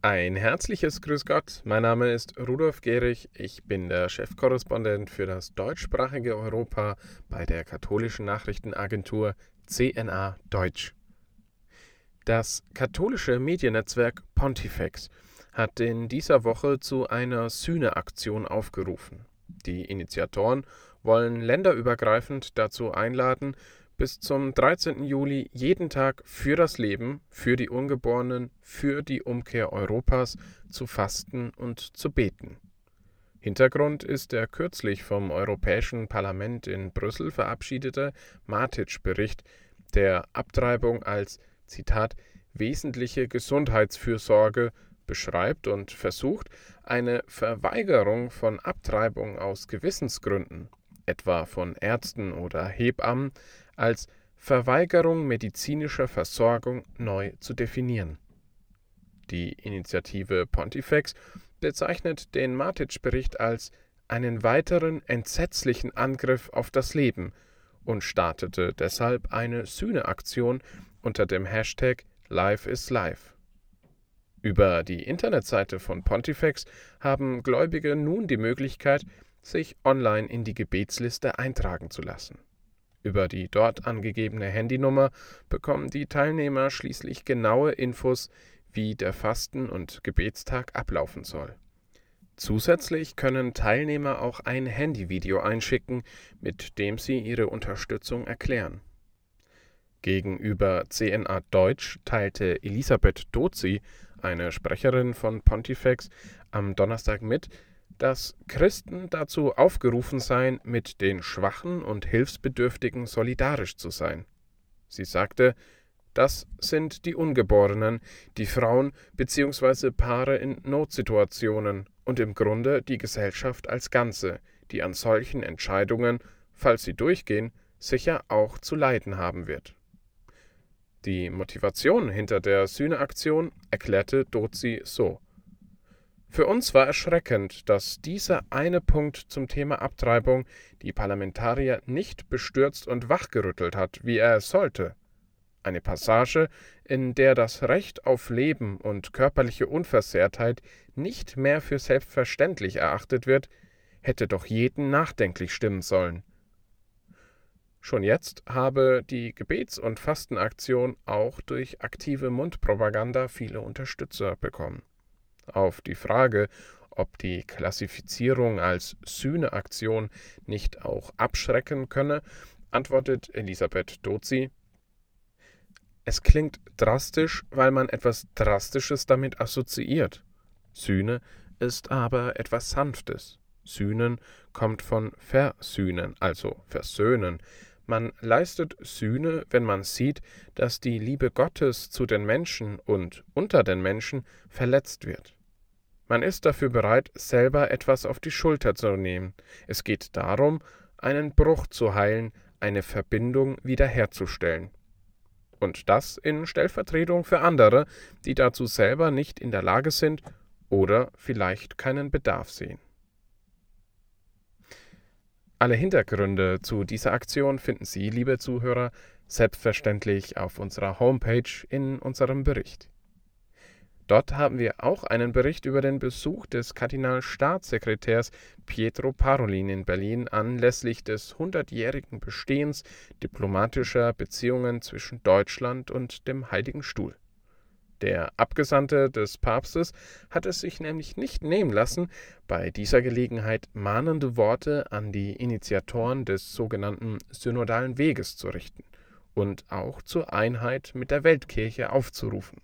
Ein herzliches Grüß Gott. Mein Name ist Rudolf Gehrig. Ich bin der Chefkorrespondent für das deutschsprachige Europa bei der katholischen Nachrichtenagentur CNA Deutsch. Das katholische Mediennetzwerk Pontifex hat in dieser Woche zu einer Sühneaktion aufgerufen. Die Initiatoren wollen länderübergreifend dazu einladen, bis zum 13. Juli jeden Tag für das Leben, für die Ungeborenen, für die Umkehr Europas zu fasten und zu beten. Hintergrund ist der kürzlich vom Europäischen Parlament in Brüssel verabschiedete Matic-Bericht, der Abtreibung als Zitat wesentliche Gesundheitsfürsorge beschreibt und versucht, eine Verweigerung von Abtreibung aus Gewissensgründen, etwa von Ärzten oder Hebammen, als Verweigerung medizinischer Versorgung neu zu definieren. Die Initiative Pontifex bezeichnet den Matic-Bericht als einen weiteren entsetzlichen Angriff auf das Leben und startete deshalb eine Sühneaktion unter dem Hashtag Life is Life. Über die Internetseite von Pontifex haben Gläubige nun die Möglichkeit, sich online in die Gebetsliste eintragen zu lassen. Über die dort angegebene Handynummer bekommen die Teilnehmer schließlich genaue Infos, wie der Fasten- und Gebetstag ablaufen soll. Zusätzlich können Teilnehmer auch ein Handyvideo einschicken, mit dem sie ihre Unterstützung erklären. Gegenüber CNA Deutsch teilte Elisabeth Dozi, eine Sprecherin von Pontifex, am Donnerstag mit, dass Christen dazu aufgerufen seien, mit den Schwachen und Hilfsbedürftigen solidarisch zu sein. Sie sagte, das sind die Ungeborenen, die Frauen bzw. Paare in Notsituationen und im Grunde die Gesellschaft als Ganze, die an solchen Entscheidungen, falls sie durchgehen, sicher auch zu leiden haben wird. Die Motivation hinter der Sühneaktion erklärte Dozi so. Für uns war erschreckend, dass dieser eine Punkt zum Thema Abtreibung die Parlamentarier nicht bestürzt und wachgerüttelt hat, wie er es sollte. Eine Passage, in der das Recht auf Leben und körperliche Unversehrtheit nicht mehr für selbstverständlich erachtet wird, hätte doch jeden nachdenklich stimmen sollen. Schon jetzt habe die Gebets- und Fastenaktion auch durch aktive Mundpropaganda viele Unterstützer bekommen. Auf die Frage, ob die Klassifizierung als Sühneaktion nicht auch abschrecken könne, antwortet Elisabeth Dozi Es klingt drastisch, weil man etwas Drastisches damit assoziiert. Sühne ist aber etwas Sanftes. Sühnen kommt von versühnen, also versöhnen. Man leistet Sühne, wenn man sieht, dass die Liebe Gottes zu den Menschen und unter den Menschen verletzt wird. Man ist dafür bereit, selber etwas auf die Schulter zu nehmen. Es geht darum, einen Bruch zu heilen, eine Verbindung wiederherzustellen. Und das in Stellvertretung für andere, die dazu selber nicht in der Lage sind oder vielleicht keinen Bedarf sehen. Alle Hintergründe zu dieser Aktion finden Sie, liebe Zuhörer, selbstverständlich auf unserer Homepage in unserem Bericht. Dort haben wir auch einen Bericht über den Besuch des Kardinalstaatssekretärs Pietro Parolin in Berlin anlässlich des hundertjährigen Bestehens diplomatischer Beziehungen zwischen Deutschland und dem Heiligen Stuhl. Der Abgesandte des Papstes hat es sich nämlich nicht nehmen lassen, bei dieser Gelegenheit mahnende Worte an die Initiatoren des sogenannten Synodalen Weges zu richten und auch zur Einheit mit der Weltkirche aufzurufen.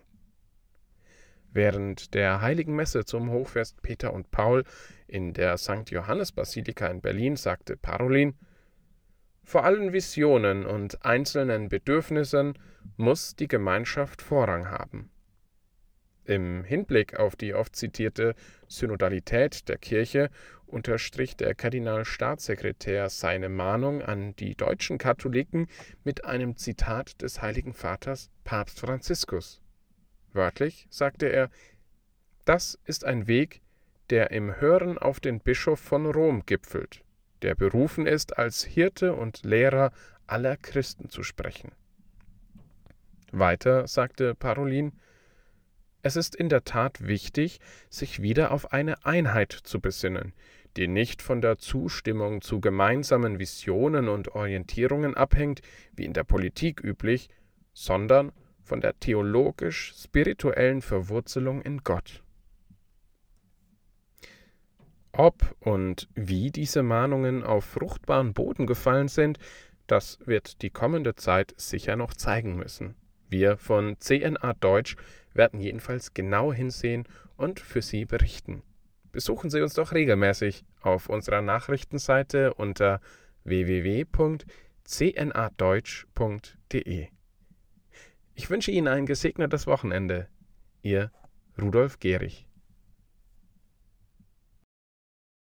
Während der Heiligen Messe zum Hochfest Peter und Paul in der St. Johannes Basilika in Berlin sagte Parolin: Vor allen Visionen und einzelnen Bedürfnissen muss die Gemeinschaft Vorrang haben. Im Hinblick auf die oft zitierte Synodalität der Kirche unterstrich der Kardinalstaatssekretär seine Mahnung an die deutschen Katholiken mit einem Zitat des Heiligen Vaters Papst Franziskus Wörtlich sagte er, das ist ein Weg, der im Hören auf den Bischof von Rom gipfelt, der berufen ist, als Hirte und Lehrer aller Christen zu sprechen. Weiter sagte Parolin, Es ist in der Tat wichtig, sich wieder auf eine Einheit zu besinnen, die nicht von der Zustimmung zu gemeinsamen Visionen und Orientierungen abhängt, wie in der Politik üblich, sondern von der theologisch-spirituellen Verwurzelung in Gott. Ob und wie diese Mahnungen auf fruchtbaren Boden gefallen sind, das wird die kommende Zeit sicher noch zeigen müssen. Wir von CNA Deutsch werden jedenfalls genau hinsehen und für Sie berichten. Besuchen Sie uns doch regelmäßig auf unserer Nachrichtenseite unter www.cnadeutsch.de. Ich wünsche Ihnen ein gesegnetes Wochenende. Ihr Rudolf Gehrig.